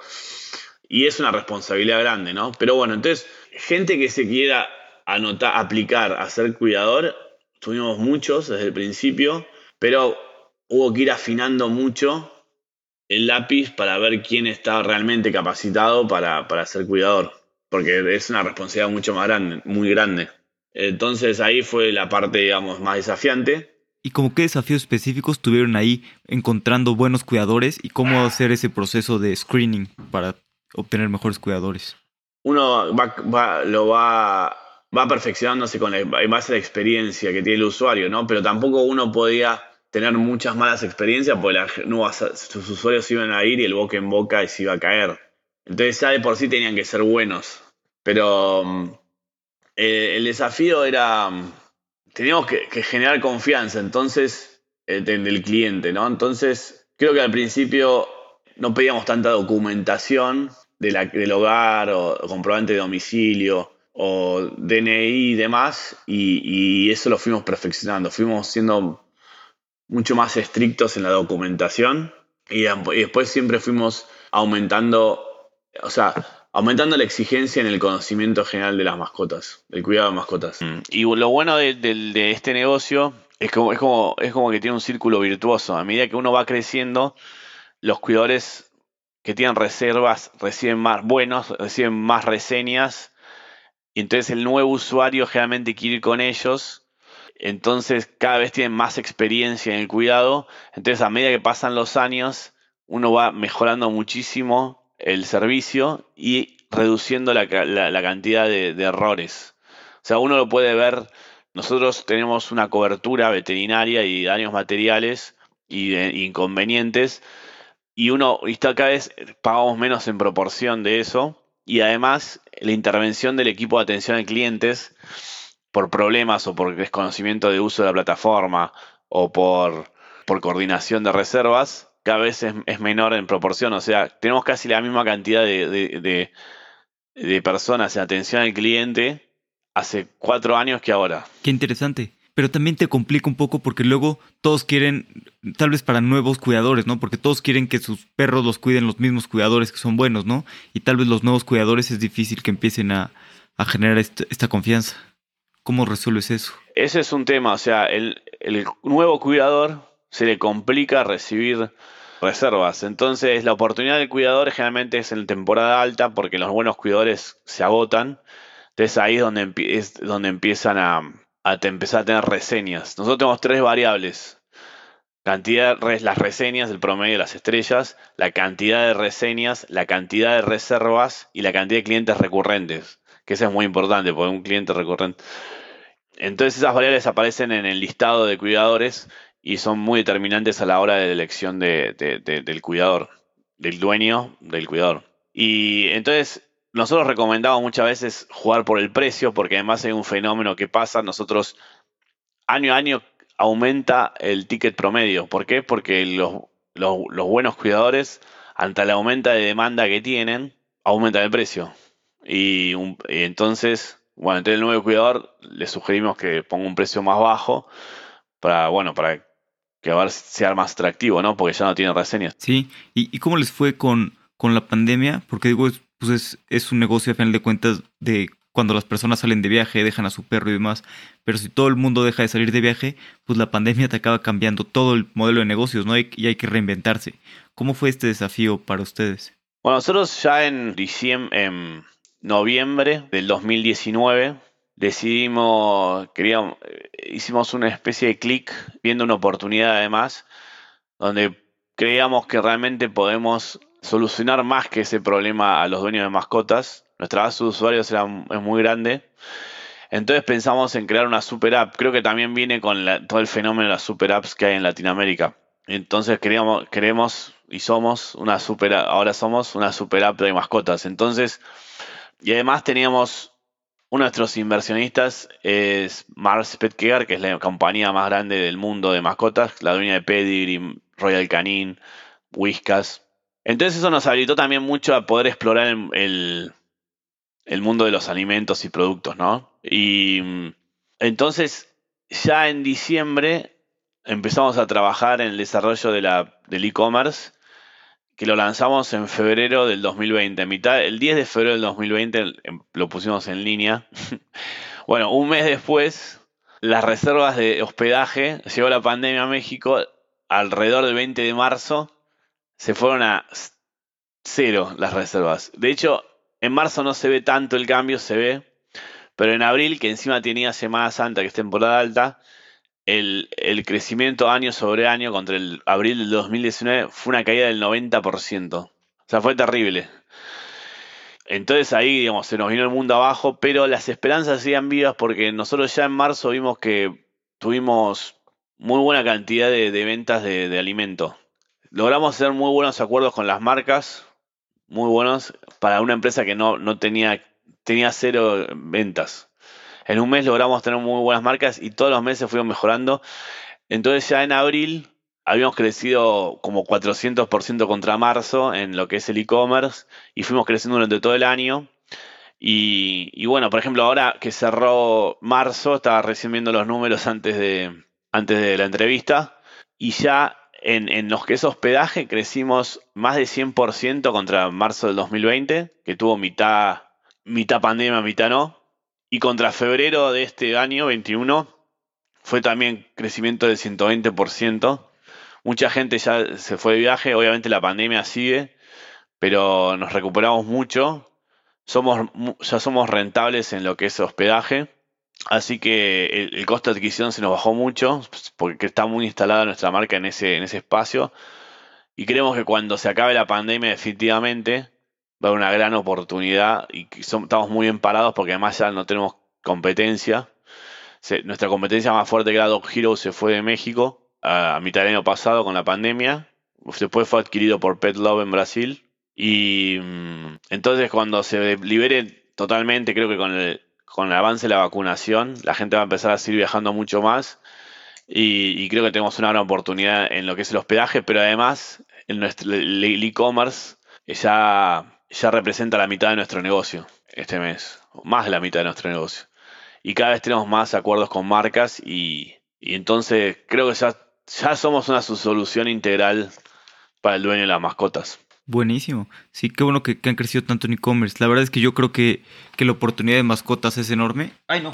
Y es una responsabilidad grande, ¿no? Pero bueno, entonces, gente que se quiera anotar, aplicar a ser cuidador, tuvimos muchos desde el principio, pero hubo que ir afinando mucho el lápiz para ver quién está realmente capacitado para, para ser cuidador. Porque es una responsabilidad mucho más grande, muy grande. Entonces ahí fue la parte, digamos, más desafiante. ¿Y como qué desafíos específicos tuvieron ahí encontrando buenos cuidadores y cómo hacer ese proceso de screening para obtener mejores cuidadores? Uno va, lo va, va perfeccionándose con la base de experiencia que tiene el usuario, ¿no? Pero tampoco uno podía tener muchas malas experiencias porque sus usuarios iban a ir y el boca en boca y se iba a caer. Entonces ya de por sí tenían que ser buenos. Pero mm, eh, el desafío era mm, teníamos que, generar confianza entonces eh, del cliente, ¿no? Entonces, creo que al principio no pedíamos tanta documentación del hogar o, comprobante de domicilio o DNI y demás, y, eso lo fuimos perfeccionando, fuimos siendo mucho más estrictos en la documentación y, después siempre fuimos aumentando, o sea, aumentando la exigencia en el conocimiento general de las mascotas, del cuidado de mascotas. Mm. Y lo bueno de, este negocio es como, es, como, es como que tiene un círculo virtuoso. A medida que uno va creciendo, los cuidadores que tienen reservas reciben más buenos, reciben más reseñas, y entonces el nuevo usuario generalmente quiere ir con ellos. Entonces cada vez tienen más experiencia en el cuidado. Entonces a medida que pasan los años, uno va mejorando muchísimo el servicio y reduciendo la, cantidad de, errores. O sea, uno lo puede ver, nosotros tenemos una cobertura veterinaria y daños materiales y inconvenientes y uno, y cada vez pagamos menos en proporción de eso y además la intervención del equipo de atención a clientes por problemas o por desconocimiento de uso de la plataforma o por, por coordinación de reservas cada vez es, menor en proporción. O sea, tenemos casi la misma cantidad de, personas en atención al cliente hace cuatro años que ahora. Qué interesante. Pero también te complica un poco porque luego todos quieren, tal vez para nuevos cuidadores, ¿no? Porque todos quieren que sus perros los cuiden los mismos cuidadores que son buenos, ¿no? Y tal vez los nuevos cuidadores es difícil que empiecen a, generar esta, confianza. ¿Cómo resuelves eso? Ese es un tema, o sea, el, el nuevo cuidador se le complica recibir reservas. Entonces, la oportunidad del cuidador generalmente es en temporada alta porque los buenos cuidadores se agotan. Entonces, ahí es donde, es donde empiezan a, empezar a tener reseñas. Nosotros tenemos tres variables. Cantidad, las reseñas, el promedio de las estrellas, la cantidad de reseñas, la cantidad de reservas y la cantidad de clientes recurrentes. Que eso es muy importante, porque un cliente recurrente. Entonces esas variables aparecen en el listado de cuidadores y son muy determinantes a la hora de la elección del cuidador, del dueño del cuidador. Y entonces nosotros recomendamos muchas veces jugar por el precio porque además hay un fenómeno que pasa, nosotros año a año aumenta el ticket promedio. ¿Por qué? Porque los, buenos cuidadores, ante la aumenta de demanda que tienen, aumentan el precio. Y, y entonces bueno, entonces el nuevo cuidador le sugerimos que ponga un precio más bajo para, bueno, para que a ver sea más atractivo, ¿no? Porque ya no tiene reseñas. Sí, ¿y, cómo les fue con, con la pandemia? Porque digo, pues es, es un negocio a final de cuentas de cuando las personas salen de viaje, dejan a su perro y demás. Pero si todo el mundo deja de salir de viaje, pues la pandemia te acaba cambiando todo el modelo de negocios, ¿no? Y hay que reinventarse. ¿Cómo fue este desafío para ustedes? Bueno, nosotros ya en diciembre, en noviembre del 2019, decidimos, queríamos, hicimos una especie de clic viendo una oportunidad además, donde creíamos que realmente podemos solucionar más que ese problema a los dueños de mascotas nuestra base de usuarios era, es muy grande. Entonces pensamos en crear una super app. Creo que también viene con todo el fenómeno de las super apps que hay en Latinoamérica. Entonces queríamos, queremos y somos una super ahora somos una super app de mascotas. Entonces, y además teníamos uno de nuestros inversionistas es Mars Pet Care, que es la compañía más grande del mundo de mascotas, la dueña de Pedigree, Royal Canin, Whiskas. Entonces eso nos habilitó también mucho a poder explorar el, el mundo de los alimentos y productos, ¿no? Y mm, entonces, ya en diciembre empezamos a trabajar en el desarrollo de la, del e-commerce, que lo lanzamos en febrero del 2020. Mitad, el 10 de febrero del 2020 em, lo pusimos en línea. bueno, un mes después, las reservas de hospedaje, llegó la pandemia a México, alrededor del 20 de marzo, se fueron a cero las reservas. De hecho, en marzo no se ve tanto el cambio, se ve. Pero en abril, que encima tenía Semana Santa, que es temporada alta, el, crecimiento año sobre año contra el abril del 2019 fue una caída del 90%. O sea, fue terrible. Entonces ahí, digamos, se nos vino el mundo abajo, pero las esperanzas siguen vivas porque nosotros ya en marzo vimos que tuvimos muy buena cantidad de, ventas de, de alimento. Logramos hacer muy buenos acuerdos con las marcas, muy buenos para una empresa que no, no tenía, tenía cero ventas. En un mes logramos tener muy buenas marcas y todos los meses fuimos mejorando. Entonces ya en abril habíamos crecido como 400% contra marzo en lo que es el e-commerce y fuimos creciendo durante todo el año. Y, bueno, por ejemplo, ahora que cerró marzo, estaba recibiendo los números antes de, antes de la entrevista y ya en, en, los que es hospedaje crecimos más de 100% contra marzo del 2020, que tuvo mitad, mitad pandemia, mitad no. Y contra febrero de este año, 21, fue también crecimiento del 120%. Mucha gente ya se fue de viaje, obviamente la pandemia sigue, pero nos recuperamos mucho. Somos, ya somos rentables en lo que es hospedaje Así que el, costo de adquisición se nos bajó mucho porque está muy instalada nuestra marca en ese, en ese espacio. Y creemos que cuando se acabe la pandemia definitivamente va a una gran oportunidad y estamos muy bien parados porque además ya no tenemos competencia. nuestra competencia más fuerte que era Dog Hero se fue de México a, mitad del año pasado con la pandemia. Después fue adquirido por Pet Love en Brasil. Y mm, entonces cuando se libere totalmente, creo que con el, con el avance de la vacunación, la gente va a empezar a seguir viajando mucho más y, creo que tenemos una gran oportunidad en lo que es el hospedaje, pero además en nuestro el e-commerce ya, ya representa la mitad de nuestro negocio este mes, más de la mitad de nuestro negocio. Y cada vez tenemos más acuerdos con marcas y, entonces creo que ya, ya somos una solución integral para el dueño de las mascotas. Buenísimo. Sí, qué bueno que, han crecido tanto en e-commerce. La verdad es que yo creo que, la oportunidad de mascotas es enorme. Ay, no.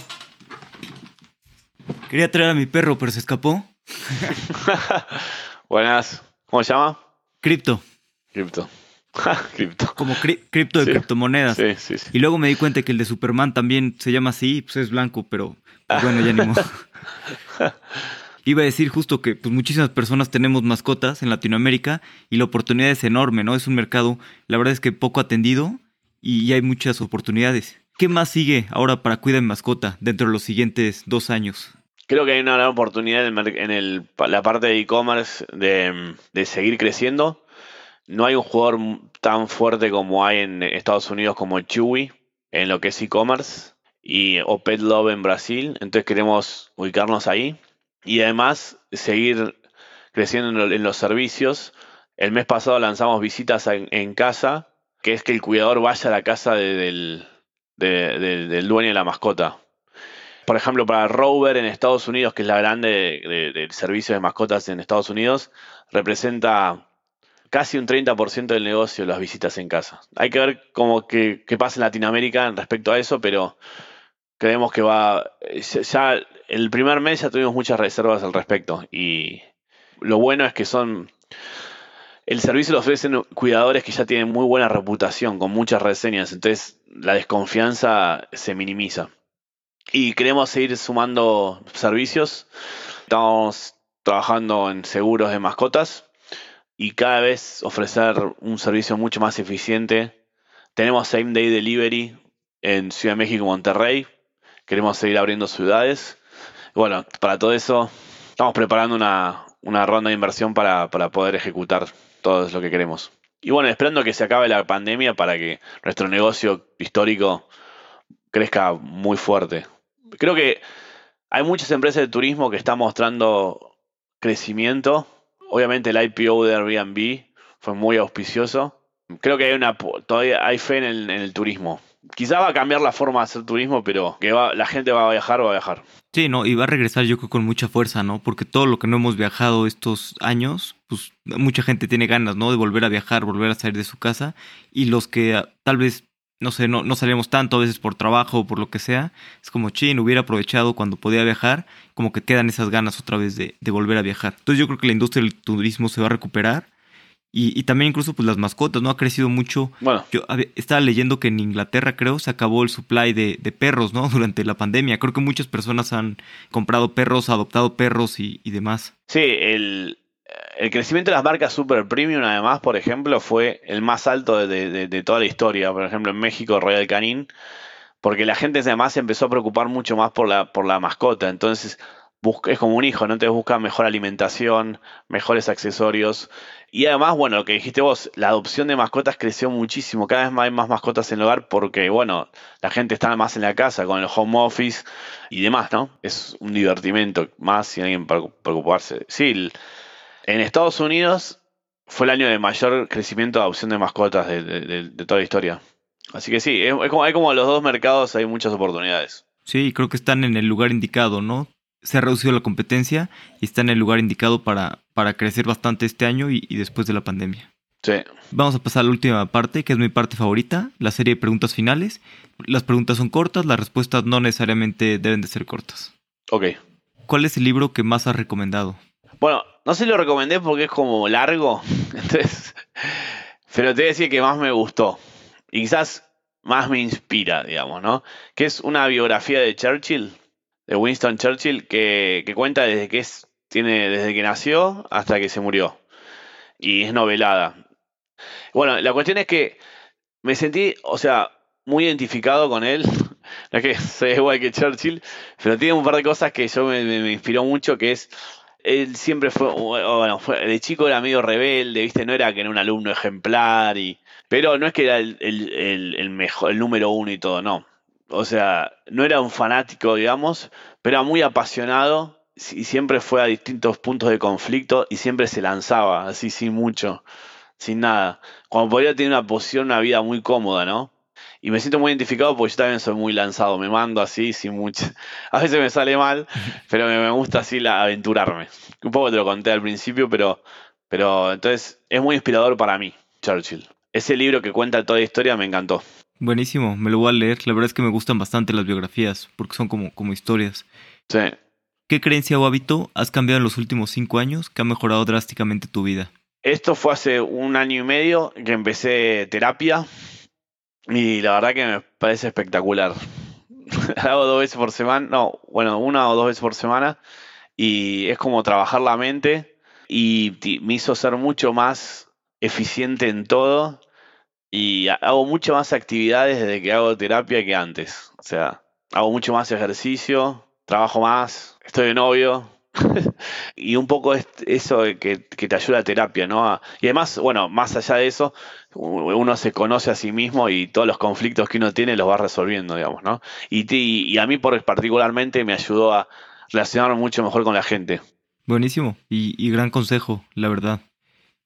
Quería traer a mi perro, pero se escapó. Buenas. ¿Cómo se llama? Cripto. Cripto. cripto. Como cripto de criptomonedas. Sí, sí, sí. Y luego me di cuenta que el de Superman también se llama así, pues es blanco, pero pues bueno, ya ni modo. Iba a decir justo que pues, muchísimas personas tenemos mascotas en Latinoamérica y la oportunidad es enorme, ¿no? Es un mercado, la verdad es que poco atendido y hay muchas oportunidades. ¿Qué más sigue ahora para Cuida mi Mascota dentro de los siguientes dos años? Creo que hay una gran oportunidad en, el, la parte de e-commerce de, de seguir creciendo. No hay un jugador tan fuerte como hay en Estados Unidos como Chewy en lo que es e-commerce y o Pet Love en Brasil. Entonces queremos ubicarnos ahí y además seguir creciendo en, los servicios. El mes pasado lanzamos visitas en, casa, que es que el cuidador vaya a la casa del, del dueño de la mascota. Por ejemplo, para Rover en Estados Unidos, que es la grande del servicio de mascotas en Estados Unidos, representa casi un 30% del negocio las visitas en casa. Hay que ver cómo pasa en Latinoamérica respecto a eso, pero creemos que va. Ya el primer mes ya tuvimos muchas reservas al respecto. Y lo bueno es que son. El servicio lo ofrecen cuidadores que ya tienen muy buena reputación, con muchas reseñas. Entonces la desconfianza se minimiza. Y queremos seguir sumando servicios. Estamos trabajando en seguros de mascotas y cada vez ofrecer un servicio mucho más eficiente. Tenemos same day delivery en Ciudad de México Monterrey. Queremos seguir abriendo ciudades. Bueno, para todo eso estamos preparando una, ronda de inversión para, para poder ejecutar todo lo que queremos. Y bueno, esperando que se acabe la pandemia para que nuestro negocio histórico crezca muy fuerte. Creo que hay muchas empresas de turismo que están mostrando crecimiento. Obviamente el IPO de Airbnb fue muy auspicioso. Creo que hay una todavía hay fe en el, turismo. Quizá va a cambiar la forma de hacer turismo, pero que va, la gente va a viajar, va a viajar. Sí, no, y va a regresar yo creo con mucha fuerza, ¿no? Porque todo lo que no hemos viajado estos años, pues mucha gente tiene ganas, ¿no? De volver a viajar, volver a salir de su casa. Y los que ah, tal vez no sé, no, no salimos tanto a veces por trabajo o por lo que sea. Es como, chin, hubiera aprovechado cuando podía viajar, como que quedan esas ganas otra vez de, volver a viajar. Entonces yo creo que la industria del turismo se va a recuperar. Y, también incluso pues las mascotas, ¿no? Ha crecido mucho. Bueno. Yo estaba leyendo que en Inglaterra, creo, se acabó el supply de, perros, ¿no? Durante la pandemia. Creo que muchas personas han comprado perros, adoptado perros y, y demás. Sí, el, el crecimiento de las marcas super premium, además, por ejemplo, fue el más alto de, toda la historia. Por ejemplo, en México, Royal Canin, porque la gente además se empezó a preocupar mucho más por la, por la mascota. Entonces, es como un hijo, ¿no? te busca mejor alimentación, mejores accesorios. Y además, bueno, lo que dijiste vos, la adopción de mascotas creció muchísimo. Cada vez más hay más mascotas en el hogar porque, bueno, la gente está más en la casa con el home office y demás, ¿no? Es un divertimento más sin alguien preocuparse. Sí, en Estados Unidos fue el año de mayor crecimiento de adopción de mascotas de, toda la historia. Así que sí, es, como, hay como los dos mercados, hay muchas oportunidades. Sí, creo que están en el lugar indicado, ¿no? Se ha reducido la competencia y están en el lugar indicado para, para crecer bastante este año y, y después de la pandemia. Sí. Vamos a pasar a la última parte, que es mi parte favorita, la serie de preguntas finales. Las preguntas son cortas, las respuestas no necesariamente deben de ser cortas. Ok. ¿Cuál es el libro que más has recomendado? Bueno, no se lo recomendé porque es como largo. Entonces, pero te voy a decir que más me gustó. Y quizás más me inspira, digamos, ¿no? Que es una biografía de Churchill, de Winston Churchill, que, cuenta desde que es, tiene, desde que nació hasta que se murió. Y es novelada. Bueno, la cuestión es que me sentí, o sea, muy identificado con él. No es que soy igual que Churchill, pero tiene un par de cosas que yo me inspiró mucho, que es él siempre fue, bueno, de chico era medio rebelde, ¿viste? No era que era un alumno ejemplar, y, pero no es que era el, mejor, el número uno y todo, no. O sea, no era un fanático, digamos, pero era muy apasionado y siempre fue a distintos puntos de conflicto y siempre se lanzaba, así sin mucho, sin nada. Cuando podría tener una posición, una vida muy cómoda, ¿no? Y me siento muy identificado porque yo también soy muy lanzado, me mando así, sin mucho. A veces me sale mal, pero me, gusta así la, aventurarme. Un poco te lo conté al principio, pero, pero entonces es muy inspirador para mí, Churchill. Ese libro que cuenta toda la historia me encantó. Buenísimo, me lo voy a leer. La verdad es que me gustan bastante las biografías, porque son como, como historias. Sí. ¿Qué creencia o hábito has cambiado en los últimos cinco años que ha mejorado drásticamente tu vida? Esto fue hace un año y medio que empecé terapia y la verdad que me parece espectacular. Hago dos veces por semana, no, bueno, una o dos veces por semana. Y es como trabajar la mente y me hizo ser mucho más eficiente en todo. Y hago mucho más actividades desde que hago terapia que antes. O sea, hago mucho más ejercicio, trabajo más, estoy de novio, y un poco es eso que, te ayuda a terapia, ¿no? Y además, bueno, más allá de eso, uno se conoce a sí mismo y todos los conflictos que uno tiene los va resolviendo, digamos, ¿no? Y, y a mí por, particularmente me ayudó a relacionarme mucho mejor con la gente. Buenísimo y, gran consejo, la verdad.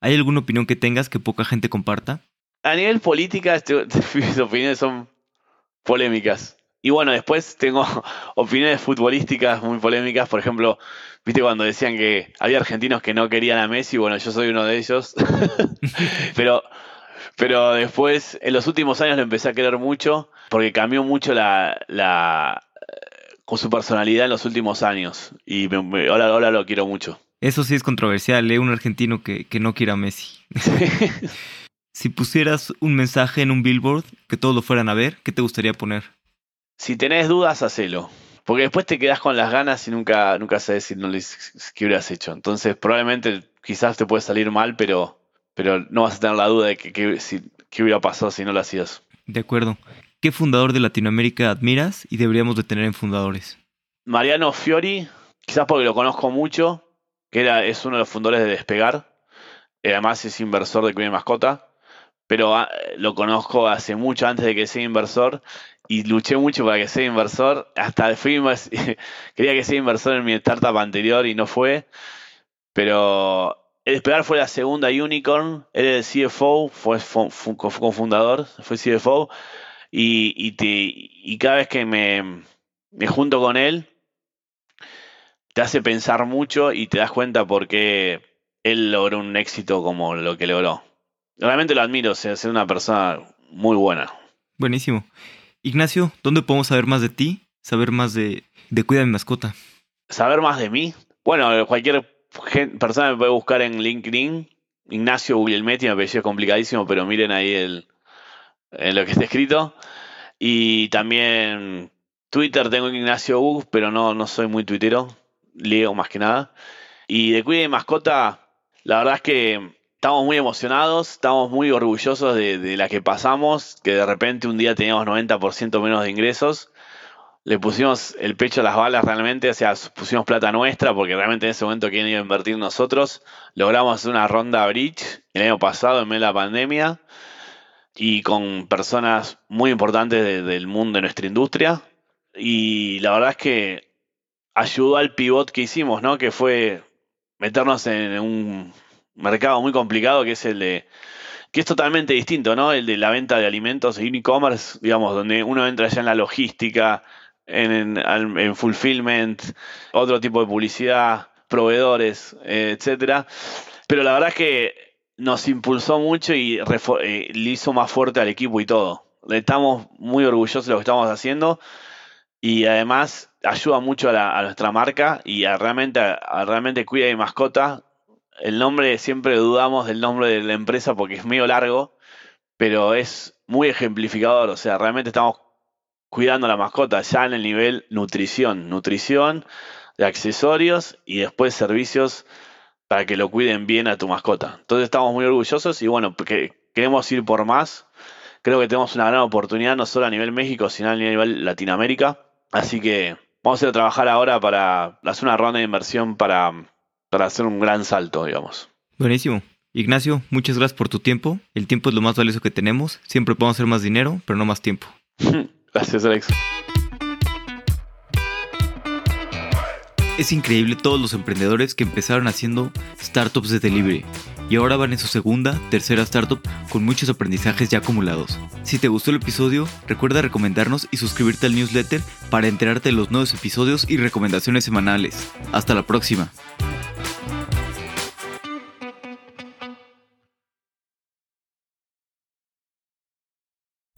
¿Hay alguna opinión que tengas que poca gente comparta? A nivel política, este, mis opiniones son polémicas. Y bueno, después tengo opiniones futbolísticas muy polémicas. Por ejemplo, viste cuando decían que había argentinos que no querían a Messi. Bueno, yo soy uno de ellos. pero, pero después, en los últimos años lo empecé a querer mucho porque cambió mucho la, la con su personalidad en los últimos años. Y ahora, ahora lo quiero mucho. Eso sí es controversial, ¿eh? Un argentino que, que no quiera a Messi. si pusieras un mensaje en un billboard que todos lo fueran a ver, ¿qué te gustaría poner? Si tenés dudas, hacelo. Porque después te quedas con las ganas y nunca, nunca sabes si no les, qué hubieras hecho. Entonces, probablemente quizás te puede salir mal, pero, pero no vas a tener la duda de que, qué hubiera pasado si no lo hacías. De acuerdo. ¿Qué fundador de Latinoamérica admiras y deberíamos de tener en fundadores? Mariano Fiori, quizás porque lo conozco mucho, que era, es uno de los fundadores de Despegar. Además es inversor de Cuida Mascota pero ah, lo conozco hace mucho antes de que sea inversor y luché mucho para que sea inversor. Hasta fui, quería que sea inversor en mi startup anterior y no fue. Pero el Despegar fue la segunda unicorn. Él era el CFO, fue cofundador, fue CFO. Y cada vez que me, me junto con él, te hace pensar mucho y te das cuenta por qué él logró un éxito como lo que logró. Realmente lo admiro, o sea, es una persona muy buena. Buenísimo. Ignacio, ¿dónde podemos saber más de ti? Saber más de, de Cuida mi mascota. ¿Saber más de mí? Bueno, cualquier persona me puede buscar en LinkedIn. Ignacio Guglielmetti, me pareció complicadísimo, pero miren ahí el, en lo que está escrito. Y también Twitter tengo Ignacio Ug, pero no, no soy muy tuitero. Leo más que nada. Y de Cuida mi mascota, la verdad es que estamos muy emocionados, estamos muy orgullosos de, la que pasamos, que de repente un día teníamos 90% menos de ingresos. Le pusimos el pecho a las balas realmente, o sea, pusimos plata nuestra, porque realmente en ese momento quieren iba a invertir nosotros. Logramos una ronda bridge el año pasado, en medio de la pandemia, y con personas muy importantes del mundo de nuestra industria. Y la verdad es que ayudó al pivot que hicimos, ¿no? Que fue meternos en un mercado muy complicado que es el de que es totalmente distinto, ¿no? El de la venta de alimentos en e-commerce, digamos, donde uno entra ya en la logística, en, en, fulfillment, otro tipo de publicidad, proveedores, eh, etcétera. Pero la verdad es que nos impulsó mucho y eh, le hizo más fuerte al equipo y todo. Estamos muy orgullosos de lo que estamos haciendo y además ayuda mucho a, nuestra marca y a realmente, a realmente cuida de mascota el nombre siempre dudamos del nombre de la empresa porque es medio largo, pero es muy ejemplificador. O sea, realmente estamos cuidando la mascota ya en el nivel nutrición, nutrición de accesorios y después servicios para que lo cuiden bien a tu mascota. Entonces estamos muy orgullosos y bueno, queremos ir por más. Creo que tenemos una gran oportunidad no solo a nivel México, sino a nivel Latinoamérica. Así que vamos a ir a trabajar ahora para hacer una ronda de inversión para para hacer un gran salto, digamos. Buenísimo. Ignacio, muchas gracias por tu tiempo. El tiempo es lo más valioso que tenemos. Siempre podemos hacer más dinero, pero no más tiempo. gracias, Alex. Es increíble todos los emprendedores que empezaron haciendo startups de delivery y ahora van en su segunda, tercera startup con muchos aprendizajes ya acumulados. Si te gustó el episodio, recuerda recomendarnos y suscribirte al newsletter para enterarte de los nuevos episodios y recomendaciones semanales. Hasta la próxima.